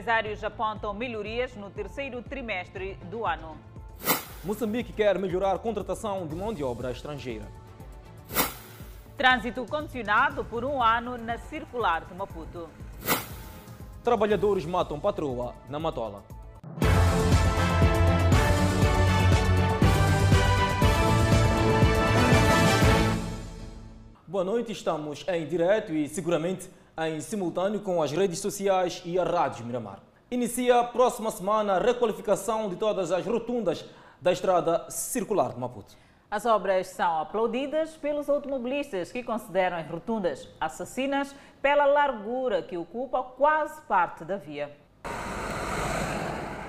Empresários apontam melhorias no terceiro trimestre do ano. Moçambique quer melhorar a contratação de mão de obra estrangeira. Trânsito condicionado por um ano na circular de Maputo. Trabalhadores matam patroa na Matola. Boa noite, estamos em direto e seguramente em simultâneo com as redes sociais e a Rádio Miramar. Inicia a próxima semana a requalificação de todas as rotundas da estrada circular de Maputo. As obras são aplaudidas pelos automobilistas que consideram as rotundas assassinas pela largura que ocupa quase parte da via.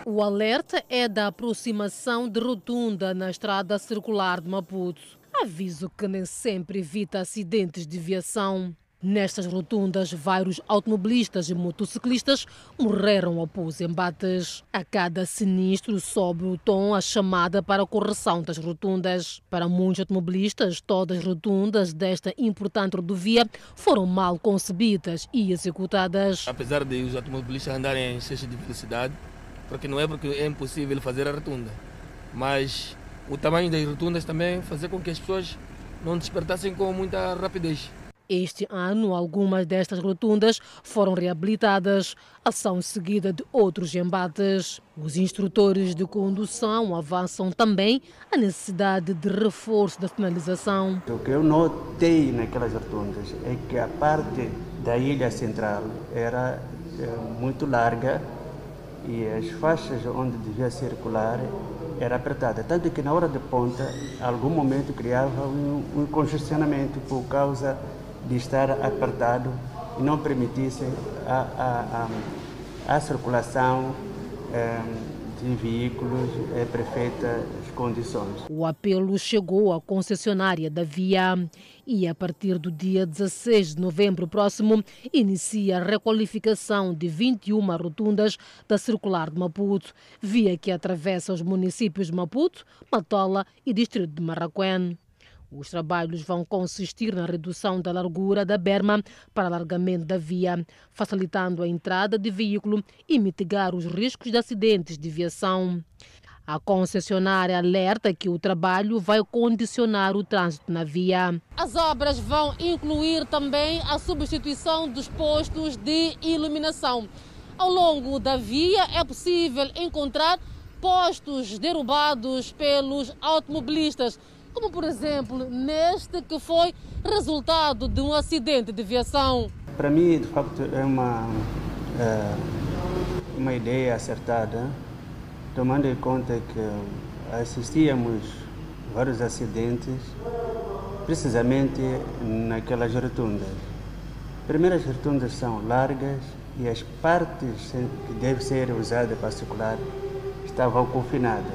O alerta é da aproximação de rotunda na estrada circular de Maputo. Aviso que nem sempre evita acidentes de viação. Nestas rotundas, vários automobilistas e motociclistas morreram após embates. A cada sinistro sobe o tom a chamada para a correção das rotundas. Para muitos automobilistas, todas as rotundas desta importante rodovia foram mal concebidas e executadas. Apesar de os automobilistas andarem em excesso de velocidade, porque não é porque é impossível fazer a rotunda, mas o tamanho das rotundas também fazer com que as pessoas não despertassem com muita rapidez. Este ano, algumas destas rotundas foram reabilitadas, ação seguida de outros embates. Os instrutores de condução avançam também a necessidade de reforço da sinalização. O que eu notei naquelas rotundas é que a parte da ilha central era muito larga e as faixas onde devia circular era apertada, tanto que na hora de ponta, algum momento criava um, um congestionamento por causa de estar apertado e não permitisse a, a, a, a circulação eh, de veículos em perfeitas condições. O apelo chegou à concessionária da via e a partir do dia 16 de novembro próximo inicia a requalificação de 21 rotundas da circular de Maputo, via que atravessa os municípios de Maputo, Matola e distrito de Marraquém. Os trabalhos vão consistir na redução da largura da berma para alargamento da via, facilitando a entrada de veículo e mitigar os riscos de acidentes de viação. A concessionária alerta que o trabalho vai condicionar o trânsito na via. As obras vão incluir também a substituição dos postos de iluminação. Ao longo da via é possível encontrar postos derrubados pelos automobilistas como por exemplo neste que foi resultado de um acidente de viação. Para mim, de facto, é uma, é, uma ideia acertada, tomando em conta que assistíamos vários acidentes precisamente naquelas rotundas. Primeiro, as rotundas são largas e as partes que devem ser usadas para circular estavam confinadas.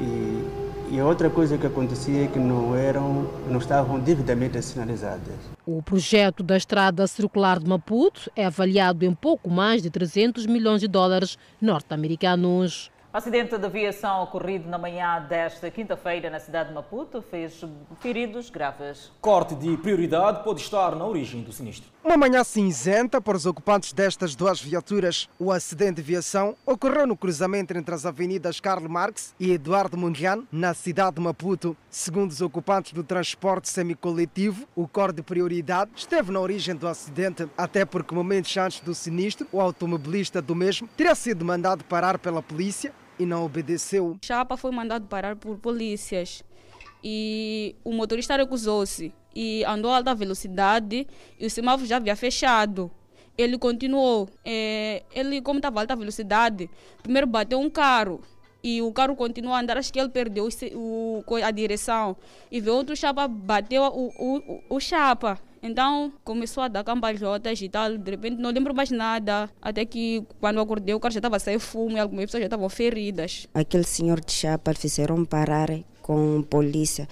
E e outra coisa que acontecia é que não eram, não estavam devidamente sinalizadas. O projeto da estrada circular de Maputo é avaliado em pouco mais de 300 milhões de dólares norte-americanos. O acidente de aviação ocorrido na manhã desta quinta-feira na cidade de Maputo fez feridos graves. Corte de prioridade pode estar na origem do sinistro. Uma manhã cinzenta para os ocupantes destas duas viaturas. O acidente de aviação ocorreu no cruzamento entre as avenidas Karl Marx e Eduardo Mondlane, na cidade de Maputo. Segundo os ocupantes do transporte semicoletivo, o corte de prioridade esteve na origem do acidente, até porque momentos antes do sinistro, o automobilista do mesmo teria sido mandado parar pela polícia e não obedeceu. Chapa foi mandado parar por polícias e o motorista recusou-se e andou a alta velocidade e o semáforo já havia fechado. Ele continuou. É, ele, como estava a alta velocidade, primeiro bateu um carro e o carro continuou a andar. Acho que ele perdeu o, a direção e veio outro chapa, bateu o, o, o chapa. Então começou a dar cambalhotas e tal. De repente não lembro mais nada. Até que quando acordei o carro já estava sair fumo e algumas pessoas já estavam feridas. Aquele senhor de chapa fizeram parar com polícia.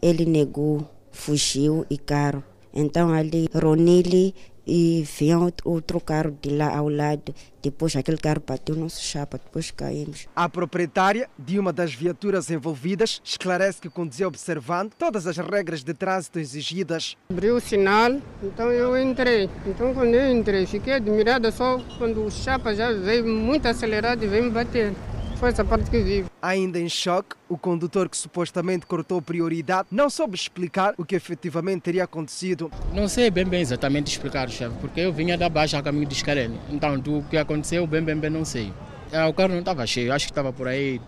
Ele negou, fugiu e caro. Então ali Ronili e vinha outro carro de lá ao lado. Depois aquele carro bateu nosso chapa, depois caímos. A proprietária de uma das viaturas envolvidas esclarece que conduzia observando todas as regras de trânsito exigidas. Abriu o sinal, então eu entrei. Então quando eu entrei, fiquei admirada só quando o chapa já veio muito acelerado e veio me bater. Foi essa parte que vi. Ainda em choque, o condutor que supostamente cortou prioridade não soube explicar o que efetivamente teria acontecido. Não sei bem bem exatamente explicar, chefe, porque eu vinha da baixa a caminho de Escarene. Então, o que aconteceu, bem bem bem não sei. É, o carro não estava cheio, acho que estava por aí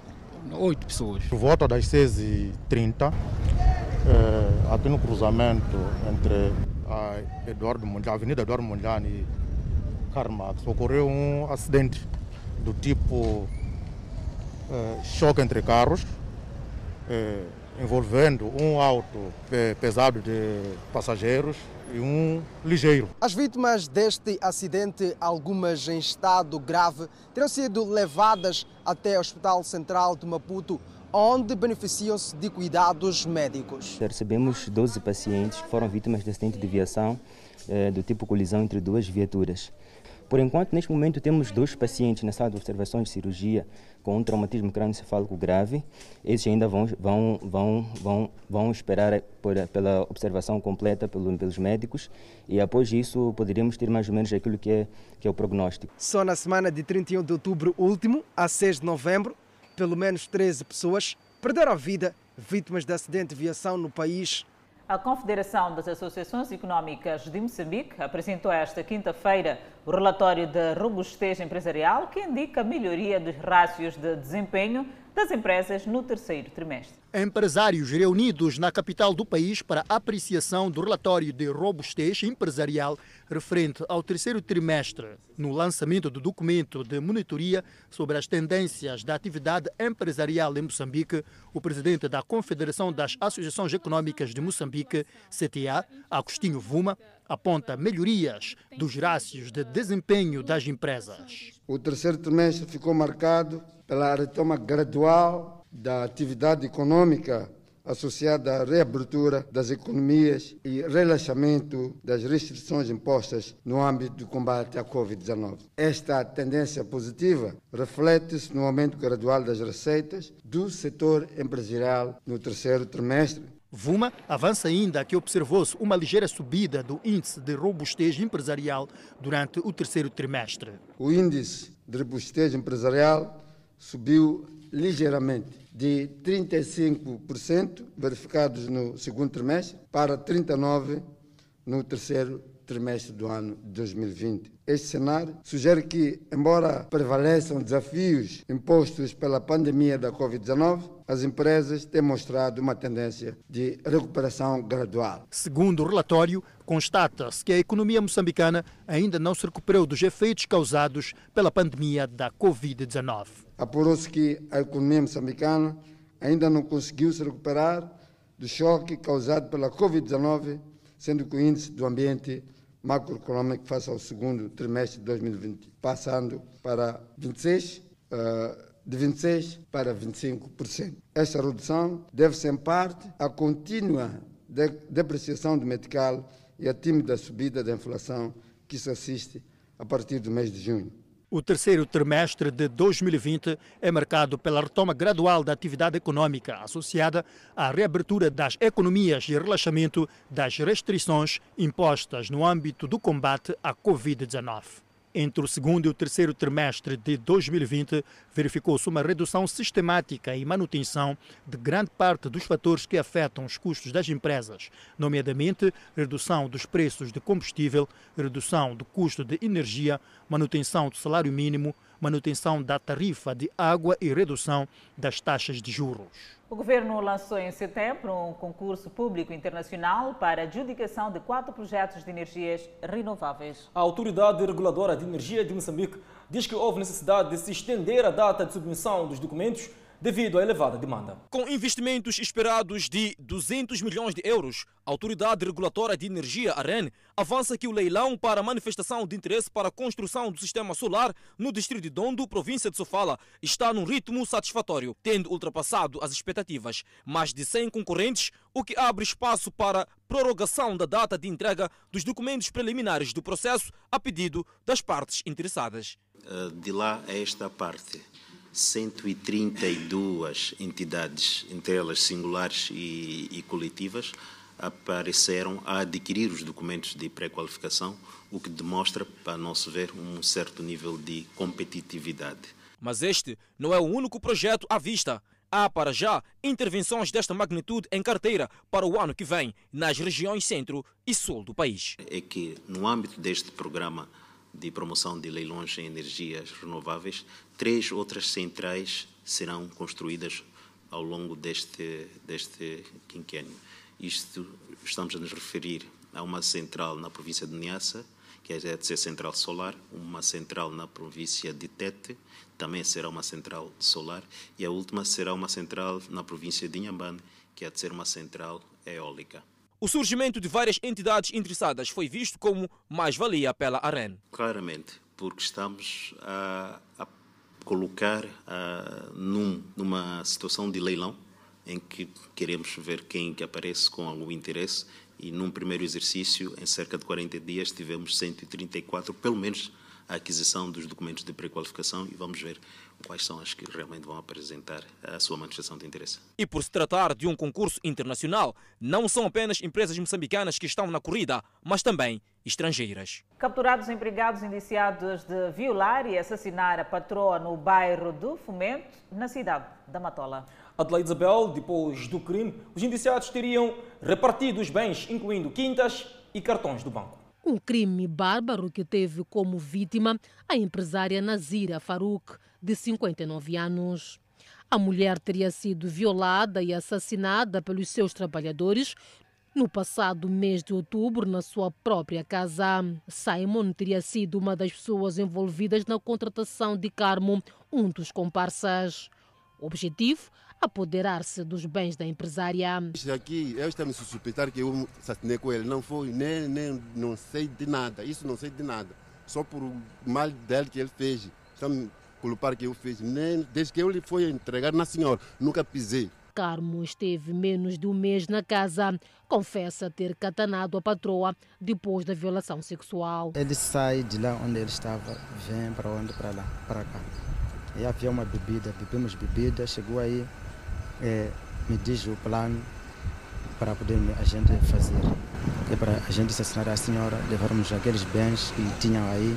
oito pessoas. Por volta das 6h30, é, aqui no cruzamento entre a, Eduardo Mondlane, a Avenida Eduardo Mondlane e Carmax, ocorreu um acidente do tipo eh, choque entre carros, eh, envolvendo um auto pesado de passageiros e um ligeiro. As vítimas deste acidente, algumas em estado grave, terão sido levadas até o Hospital Central de Maputo, onde beneficiam-se de cuidados médicos. Recebemos 12 pacientes que foram vítimas de acidente de viação eh, do tipo colisão entre duas viaturas. Por enquanto, neste momento, temos dois pacientes na sala de observação de cirurgia com um traumatismo crânioencefálico grave. Esses ainda vão, vão, vão, vão, vão esperar por, pela observação completa pelo, pelos médicos e após isso poderíamos ter mais ou menos aquilo que é, que é o prognóstico. Só na semana de 31 de outubro último a 6 de novembro, pelo menos 13 pessoas perderam a vida vítimas de acidente de viação no país. A Confederação das Associações Económicas de Moçambique apresentou esta quinta-feira o relatório de robustez empresarial que indica a melhoria dos rácios de desempenho das empresas no terceiro trimestre. Empresários reunidos na capital do país para apreciação do relatório de robustez empresarial referente ao terceiro trimestre, no lançamento do documento de monitoria sobre as tendências da atividade empresarial em Moçambique, o presidente da Confederação das Associações Econômicas de Moçambique, CTA, Agostinho Vuma, aponta melhorias dos rácios de desempenho das empresas. O terceiro trimestre ficou marcado pela retoma gradual da atividade econômica associada à reabertura das economias e relaxamento das restrições impostas no âmbito do combate à Covid-19. Esta tendência positiva reflete-se no aumento gradual das receitas do setor empresarial no terceiro trimestre, Vuma avança ainda que observou-se uma ligeira subida do índice de robustez empresarial durante o terceiro trimestre. O índice de robustez empresarial subiu ligeiramente de 35% verificados no segundo trimestre para 39% no terceiro trimestre do ano de 2020. Este cenário sugere que, embora prevaleçam desafios impostos pela pandemia da Covid-19, as empresas têm mostrado uma tendência de recuperação gradual. Segundo o relatório, constata-se que a economia moçambicana ainda não se recuperou dos efeitos causados pela pandemia da Covid-19. Apurou-se que a economia moçambicana ainda não conseguiu se recuperar do choque causado pela Covid-19, sendo que o índice do ambiente macroeconômico face ao segundo trimestre de 2020, passando para 26, uh, de 26 para 25%. Esta redução deve-se em parte à contínua de depreciação do metical e à tímida subida da inflação que se assiste a partir do mês de junho. O terceiro trimestre de 2020 é marcado pela retoma gradual da atividade econômica associada à reabertura das economias e relaxamento das restrições impostas no âmbito do combate à Covid-19. Entre o segundo e o terceiro trimestre de 2020, verificou-se uma redução sistemática e manutenção de grande parte dos fatores que afetam os custos das empresas, nomeadamente redução dos preços de combustível, redução do custo de energia, manutenção do salário mínimo, manutenção da tarifa de água e redução das taxas de juros. O governo lançou em setembro um concurso público internacional para adjudicação de quatro projetos de energias renováveis. A Autoridade Reguladora de Energia de Moçambique diz que houve necessidade de se estender a data de submissão dos documentos devido à elevada demanda. Com investimentos esperados de 200 milhões de euros, a Autoridade Regulatória de Energia, AREN, avança que o leilão para manifestação de interesse para a construção do sistema solar no distrito de Dondo, província de Sofala, está num ritmo satisfatório, tendo ultrapassado as expectativas. Mais de 100 concorrentes, o que abre espaço para prorrogação da data de entrega dos documentos preliminares do processo a pedido das partes interessadas. Eh, de lá a esta parte, 132 entidades, entre elas singulares e, e coletivas, apareceram a adquirir os documentos de pré-qualificação, o que demonstra, a nosso ver, um certo nível de competitividade. Mas este não é o único projeto à vista. Há, para já, intervenções desta magnitude em carteira para o ano que vem nas regiões centro e sul do país. É que, no âmbito deste programa de promoção de leilões em energias renováveis, três outras centrais serão construídas ao longo deste, deste quinquênio. Isto estamos a nos referir a uma central na província de Niassa, que é de ser central solar, uma central na província de Tete, também será uma central solar, e a última será uma central na província de Inhambane, que é de ser uma central eólica. O surgimento de várias entidades interessadas foi visto como mais-valia pela AREN. Claramente, porque estamos a, a colocar a, num, numa situação de leilão em que queremos ver quem que aparece com algum interesse e num primeiro exercício, em cerca de 40 dias, tivemos 134, pelo menos, a aquisição dos documentos de pré-qualificação e vamos ver quais são as que realmente vão apresentar a sua manifestação de interesse. E por se tratar de um concurso internacional, não são apenas empresas moçambicanas que estão na corrida, mas também estrangeiras. Capturados empregados indiciados de violar e assassinar a patroa no bairro do Fomento, na cidade da Matola. Adelaide Isabel, depois do crime, os indiciados teriam repartido os bens, incluindo quintas e cartões do banco. Um crime bárbaro que teve como vítima a empresária Nazira Farouk, de 59 anos. A mulher teria sido violada e assassinada pelos seus trabalhadores no passado mês de outubro na sua própria casa. Simon teria sido uma das pessoas envolvidas na contratação de Carmo, um dos comparsas. O objetivo? Apoderar-se dos bens da empresária. Isso aqui, eu estou me suspeitar que eu assassinei com ele. Não foi, nem, nem não sei de nada. Isso não sei de nada. Só por o mal dele que ele fez. Está me culpar que eu fiz. Nem, desde que eu lhe fui entregar na senhora, nunca pisei. Carmo esteve menos de um mês na casa. Confessa ter catanado a patroa depois da violação sexual. Ele sai de lá onde ele estava, vem para onde? Para lá, para cá. E havia uma bebida, bebemos bebida, chegou aí, é, me diz o plano para poder a gente fazer. É para a gente assassinar a senhora, levarmos aqueles bens que tinham aí,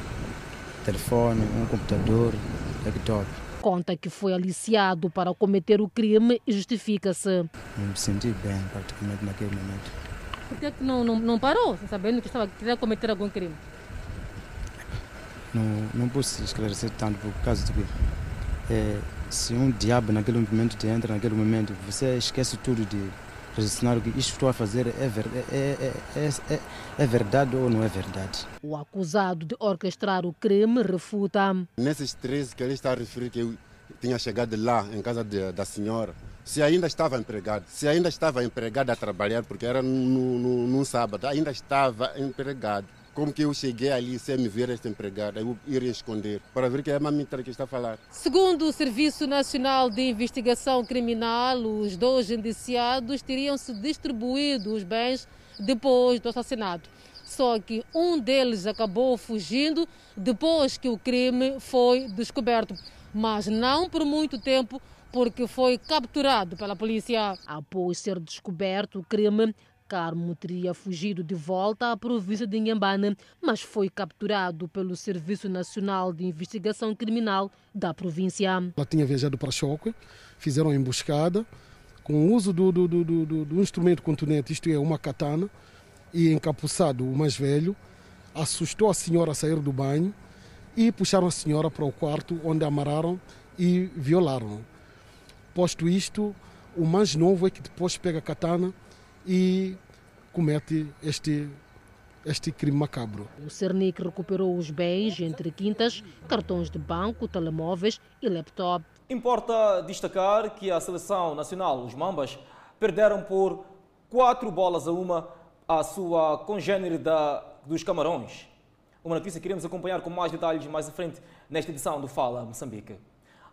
telefone, um computador, laptop. Conta que foi aliciado para cometer o crime e justifica-se. Me senti bem praticamente naquele momento. Por que, que não, não, não parou, sabendo que estava querendo cometer algum crime? Não, não posso esclarecer tanto por causa de que é, se um diabo naquele momento te entra naquele momento, você esquece tudo de raciocinar o que isto estou a fazer é, ver, é, é, é, é, verdade ou não é verdade. O acusado de orquestrar o crime refuta. Nesses três que ele está a referir que eu tinha chegado lá em casa de, da senhora, se ainda estava empregado, se ainda estava empregado a trabalhar, porque era no, no, num sábado, ainda estava empregado como que eu cheguei ali sem me ver esta empregada, eu iria esconder, para ver que é a mamita que está a falar. Segundo o Serviço Nacional de Investigação Criminal, os dois indiciados teriam se distribuído os bens depois do assassinato. Só que um deles acabou fugindo depois que o crime foi descoberto, mas não por muito tempo, porque foi capturado pela polícia. Após ser descoberto o crime, Carmo teria fugido de volta à província de Inhambane, mas foi capturado pelo Serviço Nacional de Investigação Criminal da província. Ela tinha viajado para Choque, fizeram emboscada com o uso do, do, do, do, instrumento contundente, isto é, uma katana, e encapuçado o mais velho, assustou a senhora a sair do banho e puxaram a senhora para o quarto onde amarraram e violaram. Posto isto, o mais novo é que depois pega a katana e comete este, este crime macabro. O Cernic recuperou os bens entre quintas, cartões de banco, telemóveis e laptop. Importa destacar que a seleção nacional, os Mambas, perderam por quatro bolas a uma a sua congênere da, dos Camarões. Uma notícia que iremos acompanhar com mais detalhes mais à frente nesta edição do Fala Moçambique.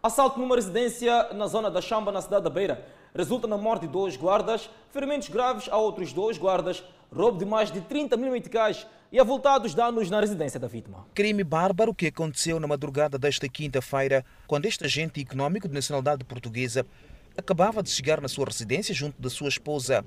Assalto numa residência na zona da Chamba, na cidade da Beira, resulta na morte de dois guardas, ferimentos graves a outros dois guardas, roubo de mais de 30 mil meticais e avultados danos na residência da vítima. Crime bárbaro que aconteceu na madrugada desta quinta-feira, quando este agente econômico de nacionalidade portuguesa acabava de chegar na sua residência junto da sua esposa.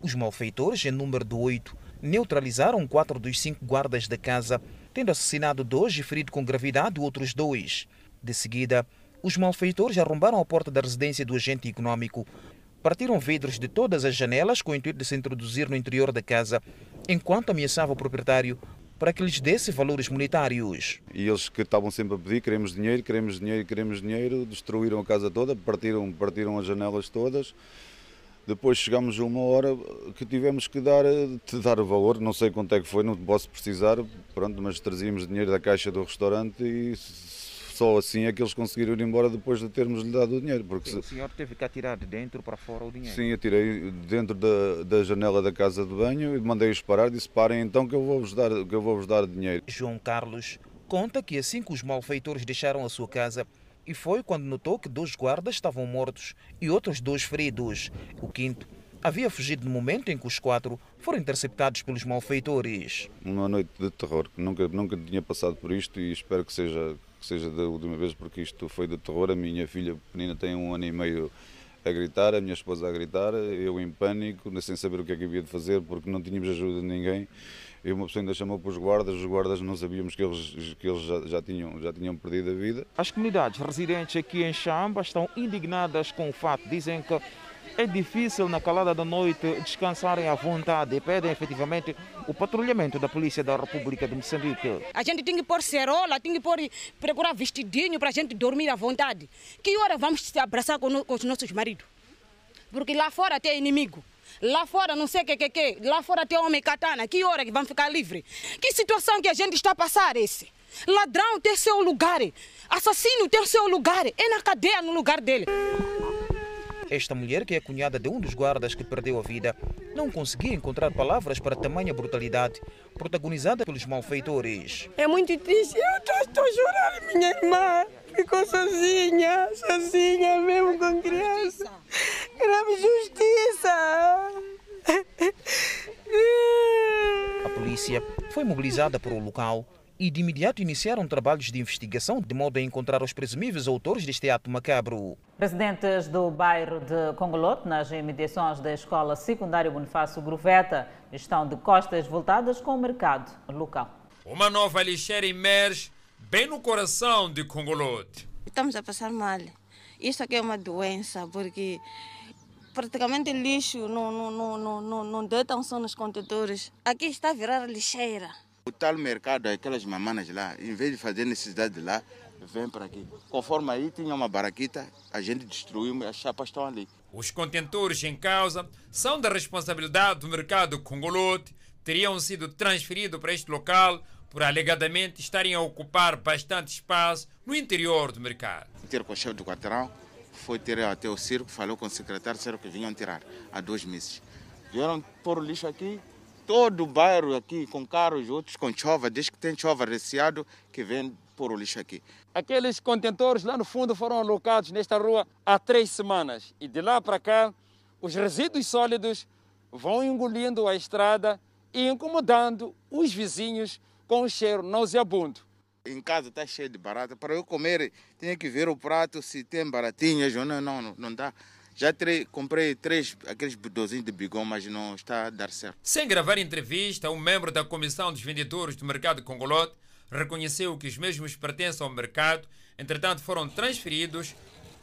Os malfeitores, em número de oito, neutralizaram quatro dos cinco guardas da casa, tendo assassinado dois e ferido com gravidade outros dois. De seguida, os malfeitores arrombaram a porta da residência do agente econômico, partiram vidros de todas as janelas com o intuito de se introduzir no interior da casa, enquanto ameaçava o proprietário para que lhes desse valores monetários. E eles que estavam sempre a pedir, queremos dinheiro, queremos dinheiro, queremos dinheiro, destruíram a casa toda, partiram, partiram as janelas todas. Depois chegámos a uma hora que tivemos que dar, de dar o valor, não sei quanto é que foi, não posso precisar, pronto, mas trazíamos dinheiro da caixa do restaurante e só assim é que eles conseguiram ir embora depois de termos lhe dado o dinheiro. Porque o senhor teve que atirar de dentro para fora o dinheiro? Sim, eu tirei dentro da, da janela da casa de banho e mandei-os parar, disse parem então que eu vou-vos dar, que eu vou-vos dar dinheiro. João Carlos conta que assim que os malfeitores deixaram a sua casa, e foi quando notou que dois guardas estavam mortos e outros dois feridos. O quinto havia fugido no momento em que os quatro foram interceptados pelos malfeitores. Uma noite de terror, nunca, nunca tinha passado por isto e espero que seja, que seja da última vez, porque isto foi de terror. A minha filha pequenina tem um ano e meio a gritar, a minha esposa a gritar, eu em pânico, sem saber o que é que havia de fazer, porque não tínhamos ajuda de ninguém. E uma pessoa ainda chamou para os guardas, os guardas não sabíamos que eles, que eles já, já, tinham, já tinham perdido a vida. As comunidades residentes aqui em Chamba estão indignadas com o fato. Dizem que é difícil na calada da noite descansarem à vontade e pedem efetivamente o patrulhamento da Polícia da República de Moçambique. A gente tem que pôr cerola, tem que pôr, procurar vestidinho para a gente dormir à vontade. Que hora vamos se abraçar com, com os nossos maridos? Porque lá fora tem inimigo. Lá fora não sei o que, que, que. Lá fora tem homem katana. Que hora que vão ficar livre? Que situação que a gente está a passar esse? Ladrão tem seu lugar. Assassino tem seu lugar. É na cadeia no lugar dele. Esta mulher, que é cunhada de um dos guardas que perdeu a vida, não conseguia encontrar palavras para tamanha brutalidade protagonizada pelos malfeitores. É muito triste. Eu estou a chorar. Minha irmã ficou sozinha, sozinha mesmo com criança. Queremos justiça. A polícia foi mobilizada para o local e de imediato iniciaram trabalhos de investigação de modo a encontrar os presumíveis autores deste ato macabro. Residentes do bairro de Congolote, nas imediações da escola secundária Bonifácio Groveta, estão de costas voltadas com o mercado local. Uma nova lixeira emerge bem no coração de Congolote. Estamos a passar mal. Isso aqui é uma doença, porque praticamente lixo não, não, não, não, não, não deitam só nos contentores. Aqui está a virar lixeira. O tal mercado, aquelas mamanas lá, em vez de fazer necessidade lá, vem para aqui. Conforme aí tinha uma baraquita, a gente destruiu, as chapas estão ali. Os contentores em causa são da responsabilidade do mercado congolote, teriam sido transferidos para este local por alegadamente estarem a ocupar bastante espaço no interior do mercado. Ter com o chefe do quarteirão, foi ter até o circo, falou com o secretário, disseram que vinham tirar há dois meses. Vieram pôr o lixo aqui, todo o bairro aqui com carros, outros com chova, desde que tem chova receado, que vem pôr o lixo aqui. Aqueles contentores lá no fundo foram alocados nesta rua há três semanas e de lá para cá os resíduos sólidos vão engolindo a estrada e incomodando os vizinhos com um cheiro nauseabundo. Em casa está cheio de barata. Para eu comer, tenho que ver o prato se tem baratinhas ou não, não, não dá. Já terei, comprei três aqueles bedozinhos de bigão, mas não está a dar certo. Sem gravar entrevista, um membro da Comissão dos Vendedores do Mercado Congolote reconheceu que os mesmos pertencem ao mercado, entretanto foram transferidos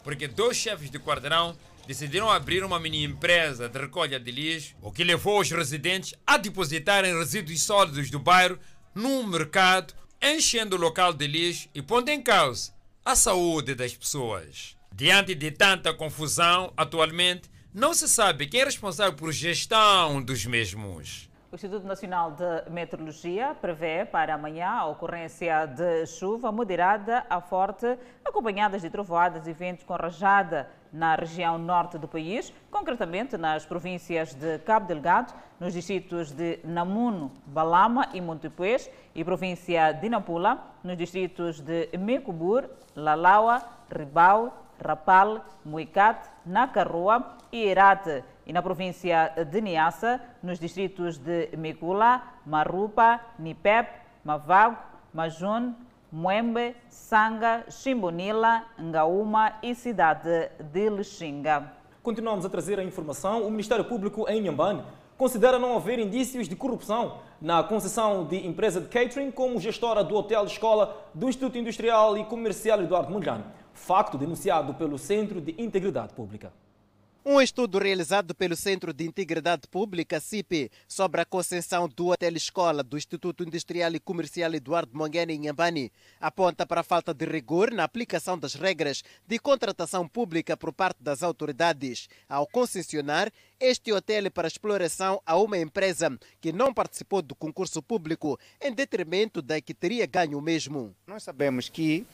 porque dois chefes de quarteirão decidiram abrir uma mini empresa de recolha de lixo, o que levou os residentes a depositarem resíduos sólidos do bairro num mercado, enchendo o local de lixo e pondo em causa a saúde das pessoas. Diante de tanta confusão, atualmente não se sabe quem é responsável por gestão dos mesmos. O Instituto Nacional de Meteorologia prevê para amanhã a ocorrência de chuva moderada a forte, acompanhadas de trovoadas e ventos com rajada na região norte do país, concretamente nas províncias de Cabo Delgado, nos distritos de Namuno, Balama e Montepuez e província de Nampula, nos distritos de Mecubur, Lalaua, Ribau, Rapal, Muicat, Nacarroa e Irate, e na província de Niassa, nos distritos de Micula, Marupa, Nipep, Mavago, Majun, Moembe, Sanga, Chimbonila, Ngaúma e cidade de Lixinga. Continuamos a trazer a informação. O Ministério Público em Inhambane considera não haver indícios de corrupção na concessão de empresa de catering como gestora do Hotel Escola do Instituto Industrial e Comercial Eduardo Mondlane. Facto denunciado pelo Centro de Integridade Pública. Um estudo realizado pelo Centro de Integridade Pública, CIP, sobre a concessão do Hotel Escola do Instituto Industrial e Comercial Eduardo Mongene em Nhambane aponta para a falta de rigor na aplicação das regras de contratação pública por parte das autoridades ao concessionar este hotel para exploração a uma empresa que não participou do concurso público em detrimento da que teria ganho o mesmo. Nós sabemos que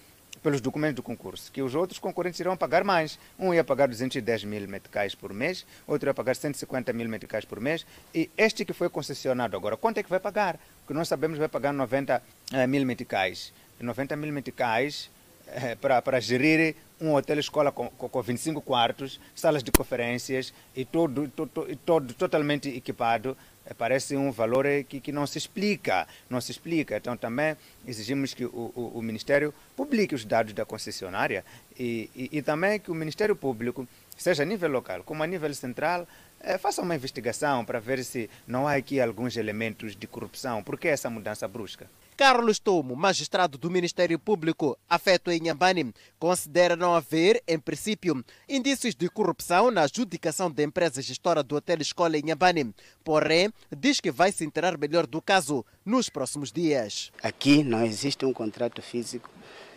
pelos documentos do concurso, que os outros concorrentes irão pagar mais. Um ia pagar 210 mil meticais por mês, outro ia pagar 150 mil meticais por mês, e este que foi concessionado agora, quanto é que vai pagar? Porque nós sabemos que vai pagar 90 eh, mil meticais. 90 mil meticais eh, para, para gerir um hotel escola com, com 25 quartos, salas de conferências e todo, todo, todo totalmente equipado é, parece um valor que, que não se explica, não se explica. Então também exigimos que o, o, o Ministério publique os dados da concessionária e, e, e, também que o Ministério Público, seja a nível local como a nível central, é, faça uma investigação para ver se não há aqui alguns elementos de corrupção. Por que essa mudança brusca? Carlos Tomo, magistrado do Ministério Público, afeto em Nhambane, considera não haver, em princípio, indícios de corrupção na adjudicação da empresa gestora do Hotel Escola em Nhambane. Porém, diz que vai se enterar melhor do caso nos próximos dias. Aqui não existe um contrato físico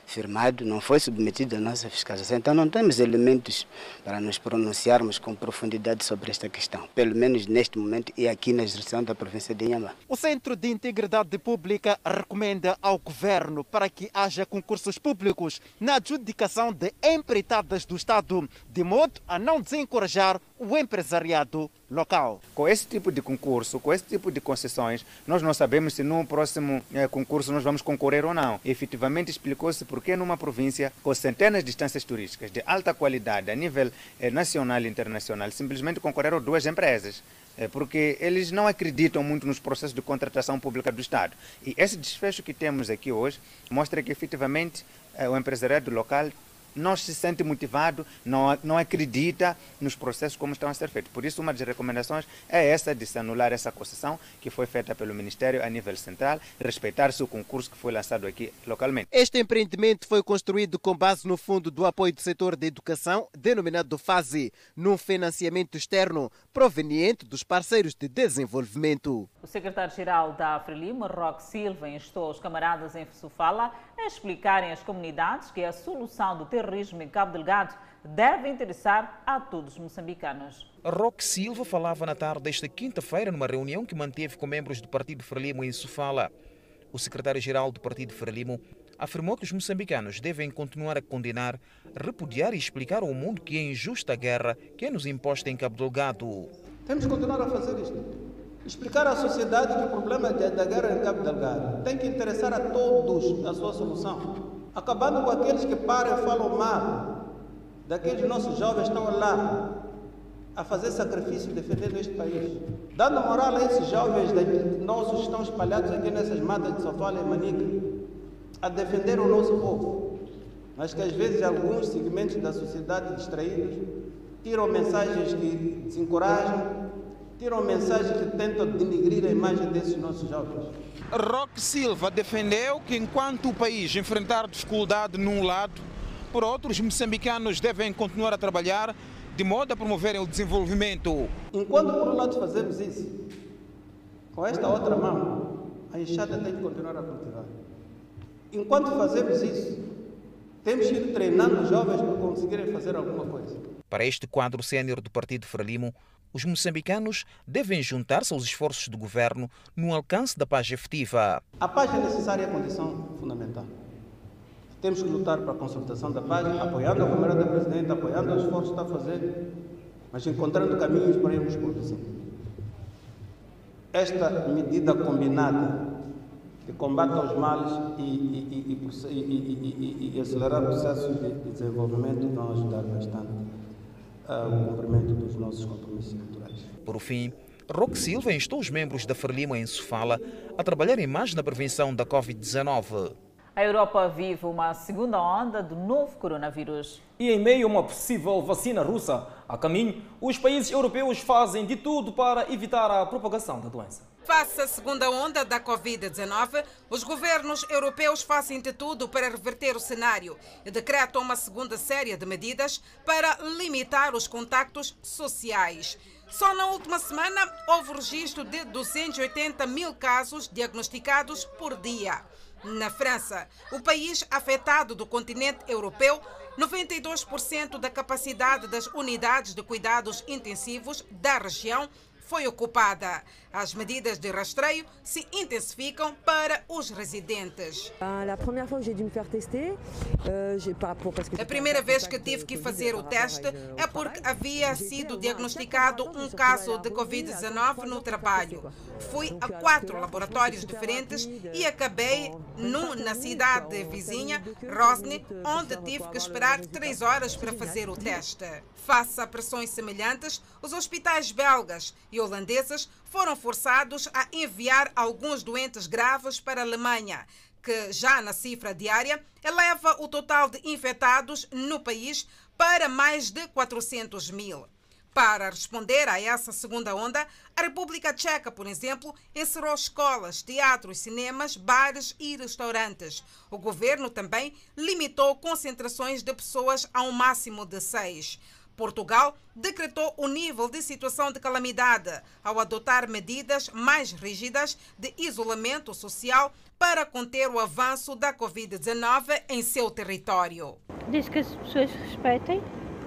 firmado, não foi submetido à nossa fiscalização. Então não temos elementos para nos pronunciarmos com profundidade sobre esta questão, pelo menos neste momento e aqui na jurisdição da província de Inhambane. O Centro de Integridade Pública recomenda ao governo para que haja concursos públicos na adjudicação de empreitadas do Estado, de modo a não desencorajar o empresariado local. Com esse tipo de concurso, com esse tipo de concessões, nós não sabemos se no próximo eh, concurso nós vamos concorrer ou não. efetivamente explicou-se porque numa província com centenas de distâncias turísticas de alta qualidade a nível eh, nacional e internacional, simplesmente concorreram duas empresas eh, porque eles não acreditam muito nos processos de contratação pública do Estado. E esse desfecho que temos aqui hoje mostra que efetivamente eh, o empresariado local não se sente motivado, não, não acredita nos processos como estão a ser feitos. Por isso, uma das recomendações é essa de se anular essa concessão que foi feita pelo Ministério a nível central, respeitar-se o concurso que foi lançado aqui localmente. Este empreendimento foi construído com base no Fundo do Apoio do Setor da Educação, denominado FASE, num financiamento externo proveniente dos parceiros de desenvolvimento. O secretário-geral da Frelimo, Roque Silva, instou os camaradas em Sofala a explicarem às comunidades que a solução do terrorismo em Cabo Delgado deve interessar a todos os moçambicanos. Roque Silva falava na tarde desta quinta-feira numa reunião que manteve com membros do Partido Frelimo em Sofala. O secretário-geral do Partido Frelimo afirmou que os moçambicanos devem continuar a condenar, repudiar e explicar ao mundo que é injusta a guerra que é nos imposta em Cabo Delgado. Temos que continuar a fazer isto. Explicar à sociedade que o problema da guerra em Cabo Delgado tem que interessar a todos a sua solução. Acabando com aqueles que param e falam mal daqueles nossos jovens que estão lá a fazer sacrifício defendendo este país. Dando moral a esses jovens nossos que estão espalhados aqui nessas matas de Sofala e Manica a defender o nosso povo. Mas que às vezes alguns segmentos da sociedade distraídos tiram mensagens que desencorajam, tiram mensagens que tentam denigrir a imagem desses nossos jovens. Roque Silva defendeu que enquanto o país enfrentar dificuldade num lado, por outros moçambicanos devem continuar a trabalhar de modo a promoverem o desenvolvimento. Enquanto por um lado fazemos isso, com esta outra mão, a enxada tem que continuar a cultivar. Enquanto fazemos isso, temos que ir treinando os jovens para conseguirem fazer alguma coisa. Para este quadro sénior do Partido Frelimo, Os moçambicanos devem juntar-se aos esforços do governo no alcance da paz efetiva. A paz é necessária, é condição fundamental. Temos que lutar para a consolidação da paz, apoiando a Câmara da Presidente, apoiando os esforços que está a fazer, mas encontrando caminhos para irmos produzindo. Esta medida combinada de combate aos males e, e, e, e, acelerar de desenvolvimento vão ajudar bastante ao cumprimento dos nossos compromissos culturais. Por fim, Roque Silva instou os membros da Ferlima em Sofala a trabalharem mais na prevenção da Covid-19. A Europa vive uma segunda onda do novo coronavírus. E em meio a uma possível vacina russa a caminho, os países europeus fazem de tudo para evitar a propagação da doença. Face à segunda onda da Covid-19, os governos europeus fazem de tudo para reverter o cenário e decretam uma segunda série de medidas para limitar os contactos sociais. Só na última semana houve registro de 280 mil casos diagnosticados por dia. Na França, o país afetado do continente europeu, 92% da capacidade das unidades de cuidados intensivos da região foi ocupada. As medidas de rastreio se intensificam para os residentes. Ah, euh, A primeira vez que tive que fazer o teste é porque havia sido diagnosticado um caso de Covid-19 no trabalho. Fui a quatro laboratórios diferentes e acabei num na cidade vizinha, Rosny, onde tive que esperar três horas para fazer o teste. Face a pressões semelhantes, os hospitais belgas e holandeses foram forçados a enviar alguns doentes graves para a Alemanha, que já na cifra diária eleva o total de infectados no país para mais de 400 mil. Para responder a essa segunda onda, a República Tcheca, por exemplo, encerrou escolas, teatros, cinemas, bares e restaurantes. O governo também limitou concentrações de pessoas a um máximo de seis. Portugal decretou o nível de situação de calamidade ao adotar medidas mais rígidas de isolamento social para conter o avanço da Covid-19 em seu território. Diz que as pessoas respeitem,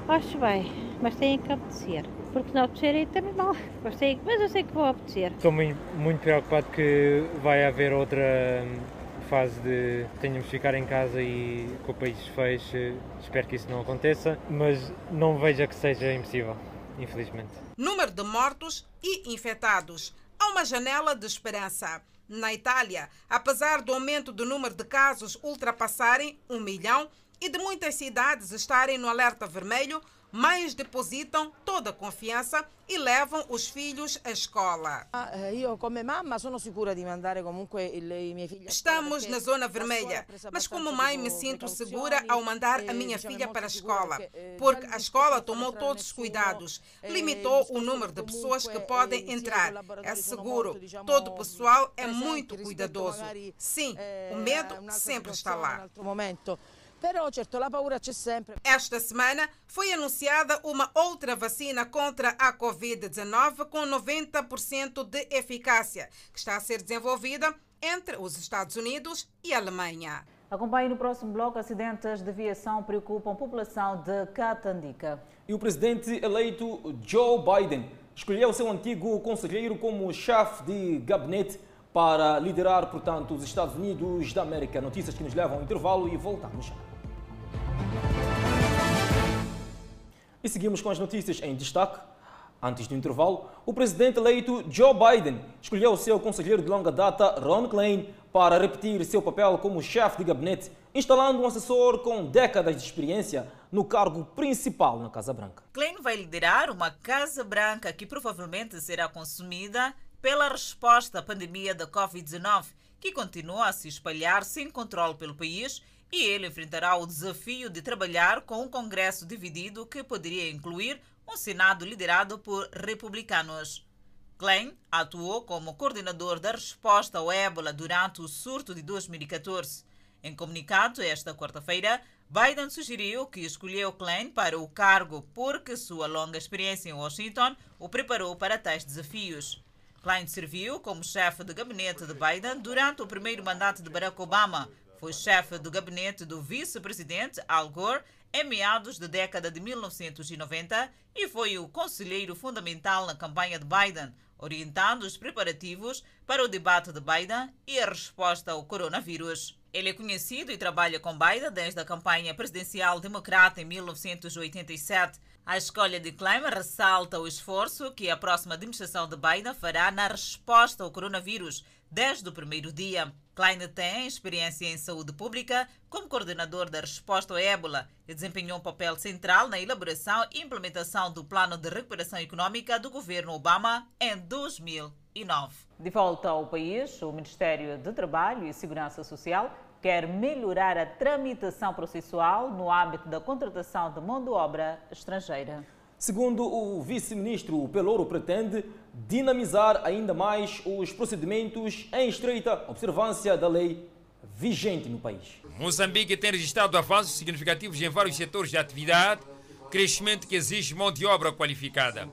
acho bem, mas têm que obedecer. Porque não obedecerem também mal. Mas, mas eu sei que vou obedecer. Estou muito preocupado que vai haver outra fase de tenhamos de ficar em casa e com o país feche, espero que isso não aconteça, mas não veja que seja impossível, infelizmente. Número de mortos e infectados. Há uma janela de esperança. Na Itália, apesar do aumento do número de casos ultrapassarem um milhão e de muitas cidades estarem no alerta vermelho, mães depositam toda a confiança e levam os filhos à escola. Eu, como mamma, sou segura de mandar comunque i miei figli. Estamos na zona vermelha, mas como mãe me sinto segura ao mandar a minha filha para a escola, porque a escola tomou todos os cuidados, limitou o número de pessoas que podem entrar. É seguro, todo o pessoal é muito cuidadoso. Sim, o medo sempre está lá. Però certo la paura c'è sempre. Esta semana foi anunciada uma outra vacina contra a Covid-19 com 90% de eficácia, que está a ser desenvolvida entre os Estados Unidos e a Alemanha. Acompanhe no próximo bloco. Acidentes de aviação preocupam a população de Catandica. E o presidente eleito Joe Biden escolheu seu antigo conselheiro como chefe de gabinete para liderar, portanto, os Estados Unidos da América. Notícias que nos levam ao intervalo e voltamos já. E seguimos com as notícias em destaque. Antes do intervalo, o presidente eleito Joe Biden escolheu seu conselheiro de longa data, Ron Klein, para repetir seu papel como chefe de gabinete, instalando um assessor com décadas de experiência no cargo principal na Casa Branca. Klein vai liderar uma Casa Branca que provavelmente será consumida pela resposta à pandemia da Covid-19, que continua a se espalhar sem controle pelo país e ele enfrentará o desafio de trabalhar com um Congresso dividido que poderia incluir um Senado liderado por republicanos. Klein atuou como coordenador da resposta ao ébola durante o surto de 2014. Em comunicado esta quarta-feira, Biden sugeriu que escolheu Klein para o cargo porque sua longa experiência em Washington o preparou para tais desafios. Klein serviu como chefe de gabinete de Biden durante o primeiro mandato de Barack Obama, foi chefe do gabinete do vice-presidente Al Gore em meados da década de 1990 e foi o conselheiro fundamental na campanha de Biden, orientando os preparativos para o debate de Biden e a resposta ao coronavírus. Ele é conhecido e trabalha com Biden desde a campanha presidencial democrata em 1987. A escolha de Klein ressalta o esforço que a próxima administração de Biden fará na resposta ao coronavírus desde o primeiro dia. Klein tem experiência em saúde pública como coordenador da resposta ao ébola e desempenhou um papel central na elaboração e implementação do Plano de Recuperação Econômica do governo Obama em 2009. De volta ao país, o Ministério de Trabalho e Segurança Social quer melhorar a tramitação processual no âmbito da contratação de mão de obra estrangeira. Segundo o vice-ministro, o Pelouro pretende dinamizar ainda mais os procedimentos em estreita observância da lei vigente no país. Moçambique tem registrado avanços significativos em vários setores de atividade, crescimento que exige mão de obra qualificada.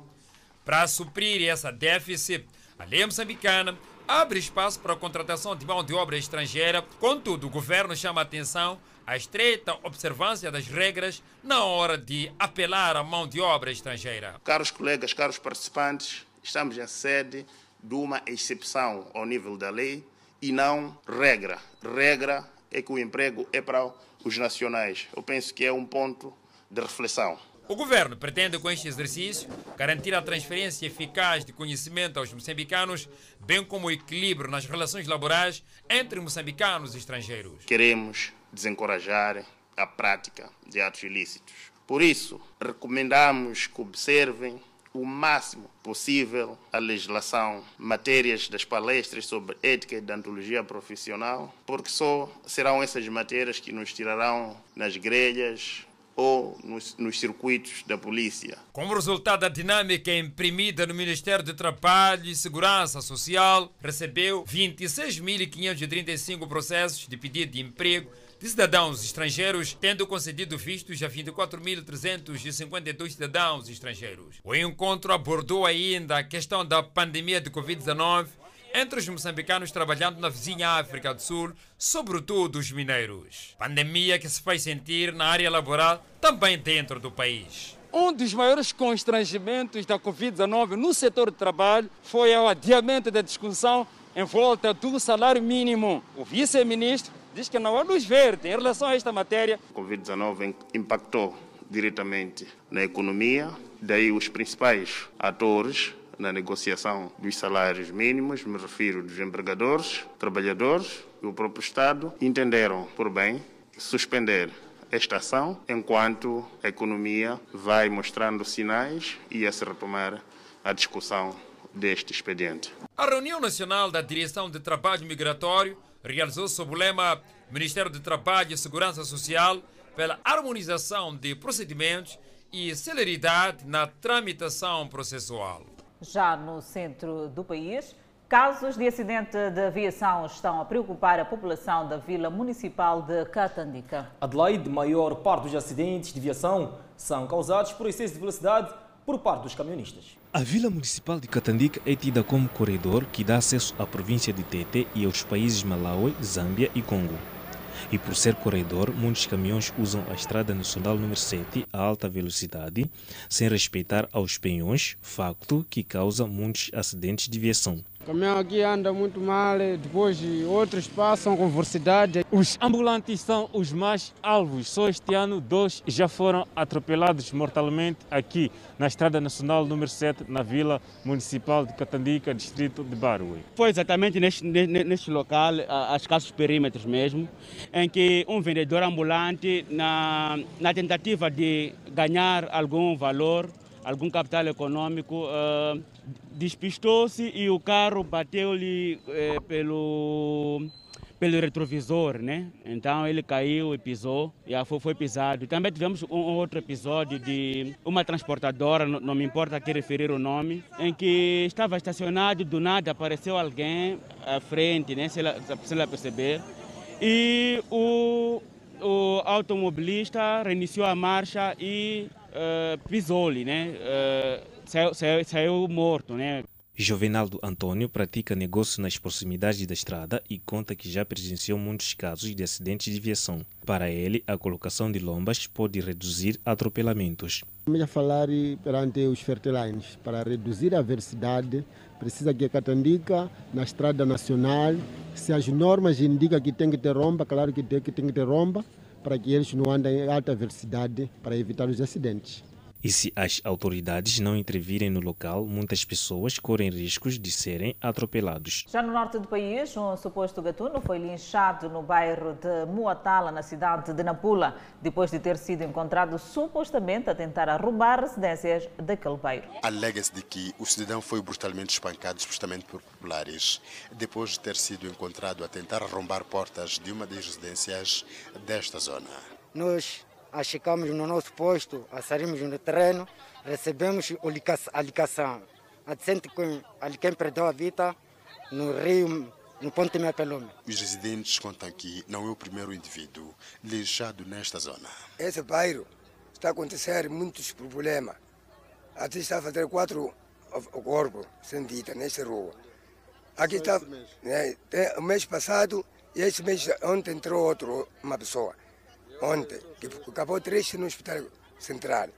Para suprir essa déficit, a lei moçambicana abre espaço para a contratação de mão de obra estrangeira, contudo, o governo chama a atenção a estreita observância das regras na hora de apelar à mão de obra estrangeira. Caros colegas, caros participantes, estamos em sede de uma exceção ao nível da lei e não regra. Regra é que o emprego é para os nacionais. Eu penso que é um ponto de reflexão. O governo pretende, com este exercício, garantir a transferência eficaz de conhecimento aos moçambicanos, bem como o equilíbrio nas relações laborais entre moçambicanos e estrangeiros. Queremos desencorajar a prática de atos ilícitos. Por isso, recomendamos que observem o máximo possível a legislação, matérias das palestras sobre ética e deontologia profissional, porque só serão essas matérias que nos tirarão nas grelhas ou nos, nos, circuitos da polícia. Como resultado da dinâmica imprimida no Ministério de Trabalho e Segurança Social, recebeu 26.535 processos de pedido de emprego de cidadãos estrangeiros, tendo concedido vistos a 24.352 cidadãos estrangeiros. O encontro abordou ainda a questão da pandemia de Covid-19 entre os moçambicanos trabalhando na vizinha África do Sul, sobretudo os mineiros. Pandemia que se faz sentir na área laboral, também dentro do país. Um dos maiores constrangimentos da Covid-19 no setor de trabalho foi o adiamento da discussão em volta do salário mínimo. O vice-ministro diz que não há luz verde em relação a esta matéria. A Covid-19 impactou diretamente na economia, daí os principais atores na negociação dos salários mínimos, me refiro dos empregadores, trabalhadores e o próprio Estado, entenderam por bem suspender esta ação enquanto a economia vai mostrando sinais e a se retomar a discussão deste expediente. A reunião nacional da Direção de Trabalho Migratório realizou-se sob o lema Ministério de Trabalho e Segurança Social pela harmonização de procedimentos e celeridade na tramitação processual. Já no centro do país, casos de acidente de aviação estão a preocupar a população da Vila Municipal de Catandica. Adelaide, maior parte dos acidentes de aviação são causados por excesso de velocidade por parte dos camionistas. A Vila Municipal de Catandica é tida como corredor que dá acesso à província de Tete e aos países Malawi, Zâmbia e Congo. E por ser corredor, muitos caminhões usam a Estrada Nacional número 7 a alta velocidade, sem respeitar aos penhões, facto que causa muitos acidentes de aviação. O caminhão aqui anda muito mal, depois outros passam com velocidade. Os ambulantes são os mais alvos. Só este ano, dois já foram atropelados mortalmente aqui na Estrada Nacional número 7, na Vila Municipal de Catandica, distrito de Barue. Foi exatamente neste, neste local, a escassos perímetros mesmo, em que um vendedor ambulante, na, na tentativa de ganhar algum valor, algum capital econômico, uh, despistou-se e o carro bateu-lhe uh, pelo pelo retrovisor, né? Então ele caiu e pisou, e foi, foi pisado. Também tivemos um outro episódio de uma transportadora, não, não me importa aqui referir o nome, em que estava estacionado, do nada apareceu alguém à frente, né? Se ela, se ela perceber, e o, o automobilista reiniciou a marcha e uh, pisou-lhe, né? Uh, saiu, saiu, saiu morto, né? Jovenaldo Antônio pratica negócio nas proximidades da estrada e conta que já presenciou muitos casos de acidentes de viação. Para ele, a colocação de lombas pode reduzir atropelamentos. Vamos a falar perante os fertilines para reduzir a velocidade. Precisa que a Catandica, na estrada nacional, se as normas indicam que tem que ter romba, claro que tem que, tem que ter romba, para que eles não andem em alta velocidade para evitar os acidentes. E se as autoridades não intervirem no local, muitas pessoas correm riscos de serem atropelados. Já no norte do país, um suposto gatuno foi linchado no bairro de Muatala, na cidade de Nampula, depois de ter sido encontrado supostamente a tentar roubar residências daquele bairro. Alega-se de que o cidadão foi brutalmente espancado, supostamente por populares, depois de ter sido encontrado a tentar arrombar portas de uma das residências desta zona. Nós chegamos no nosso posto, saímos no terreno, recebemos a ligação. A gente que quem perdeu a vida no rio, no Ponte Mepelume. Os residentes contam que não é o primeiro indivíduo linchado nesta zona. Esse bairro está a acontecer muitos problemas. Até está a fazer quatro corpos sem vida nesta rua. Aqui está, né, o mês passado e esse mês ontem entrou outro, uma pessoa ontem, que acabou triste no hospital central.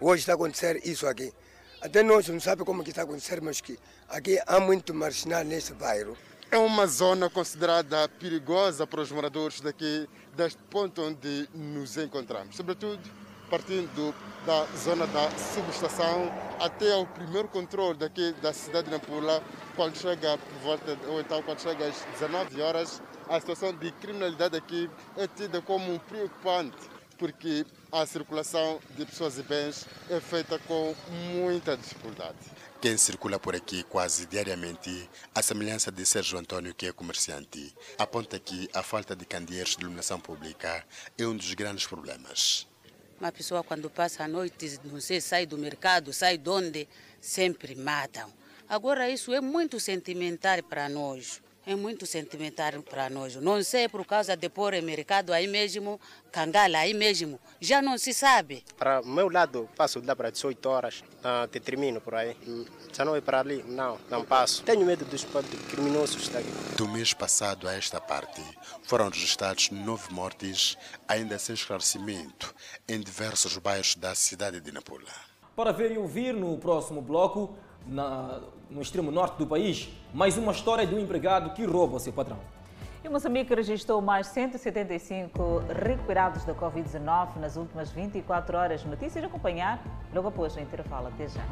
Hoje está a acontecer isso aqui. Até nós não sabemos como que está a acontecer, mas que aqui há muito marginal nesse bairro. É uma zona considerada perigosa para os moradores daqui, deste ponto onde nos encontramos. Sobretudo partindo da zona da subestação até ao primeiro controle daqui da cidade de Nampula, quando chega por volta, ou então quando chega às 19 horas, a situação de criminalidade aqui é tida como preocupante, porque a circulação de pessoas e bens é feita com muita dificuldade. Quem circula por aqui quase diariamente, a semelhança de Sérgio Antônio, que é comerciante, aponta que a falta de candeeiros de iluminação pública é um dos grandes problemas. Uma pessoa quando passa a noite, não sei, sai do mercado, sai de onde, sempre matam. Agora isso é muito sentimental para nós. É muito sentimental para nós. Não sei por causa de pôr mercado aí mesmo, cangala aí mesmo. Já não se sabe. Para o meu lado, passo de lá para 18 horas, uh, te termino por aí. Já não é para ali, não, não passo. Tenho medo dos criminosos daqui. Do mês passado a esta parte, foram registrados nove mortes, ainda sem esclarecimento, em diversos bairros da cidade de Nampula. Para ver e ouvir no próximo bloco, na, no extremo norte do país, mais uma história de um empregado que rouba o seu patrão. E Moçambique registrou mais 175 recuperados da Covid-19 nas últimas 24 horas. Notícias a acompanhar logo após o intervalo. Até já.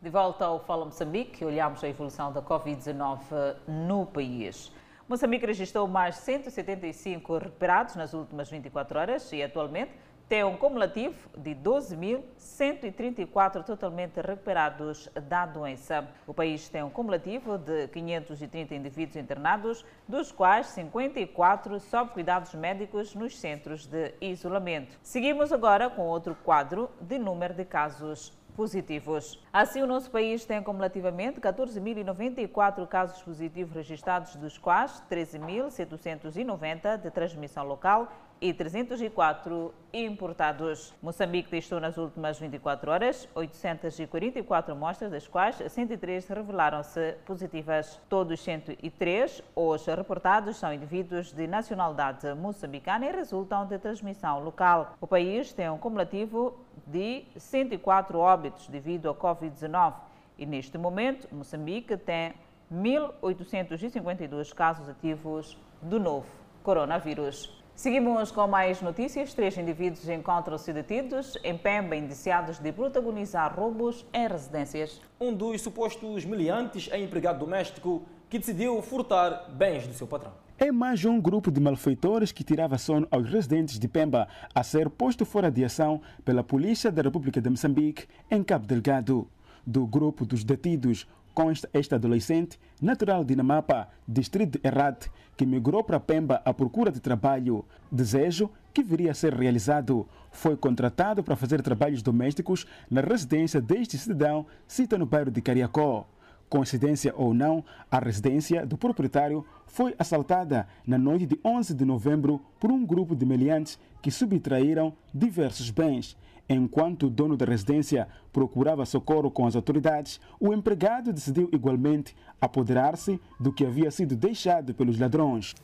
De volta ao Fala Moçambique, olhamos a evolução da Covid-19 no país. Moçambique registrou mais 175 recuperados nas últimas 24 horas e atualmente tem um cumulativo de 12.134 totalmente recuperados da doença. O país tem um cumulativo de 530 indivíduos internados, dos quais 54 sob cuidados médicos nos centros de isolamento. Seguimos agora com outro quadro de número de casos positivos. Assim, o nosso país tem acumulativamente 14.094 casos positivos registrados, dos quais 13.790 de transmissão local e 304 importados. Moçambique testou nas últimas 24 horas 844 amostras, das quais 103 revelaram-se positivas. Todos 103, os reportados, são indivíduos de nacionalidade moçambicana e resultam de transmissão local. O país tem um cumulativo de 104 óbitos devido à Covid-19 e, neste momento, Moçambique tem 1.852 casos ativos do novo coronavírus. Seguimos com mais notícias. Três indivíduos encontram-se detidos em Pemba, indiciados de protagonizar roubos em residências. Um dos supostos meliantes é empregado doméstico que decidiu furtar bens do seu patrão. É mais um grupo de malfeitores que tirava sono aos residentes de Pemba a ser posto fora de ação pela Polícia da República de Moçambique em Cabo Delgado. Do grupo dos detidos consta este adolescente, natural de Namapa, distrito de Errate, que migrou para Pemba à procura de trabalho. Desejo que viria a ser realizado. Foi contratado para fazer trabalhos domésticos na residência deste cidadão, cita no bairro de Cariacó. Coincidência ou não, a residência do proprietário foi assaltada na noite de 11 de novembro por um grupo de meliantes que subtraíram diversos bens. Enquanto o dono da residência procurava socorro com as autoridades, o empregado decidiu igualmente apoderar-se do que havia sido deixado pelos ladrões.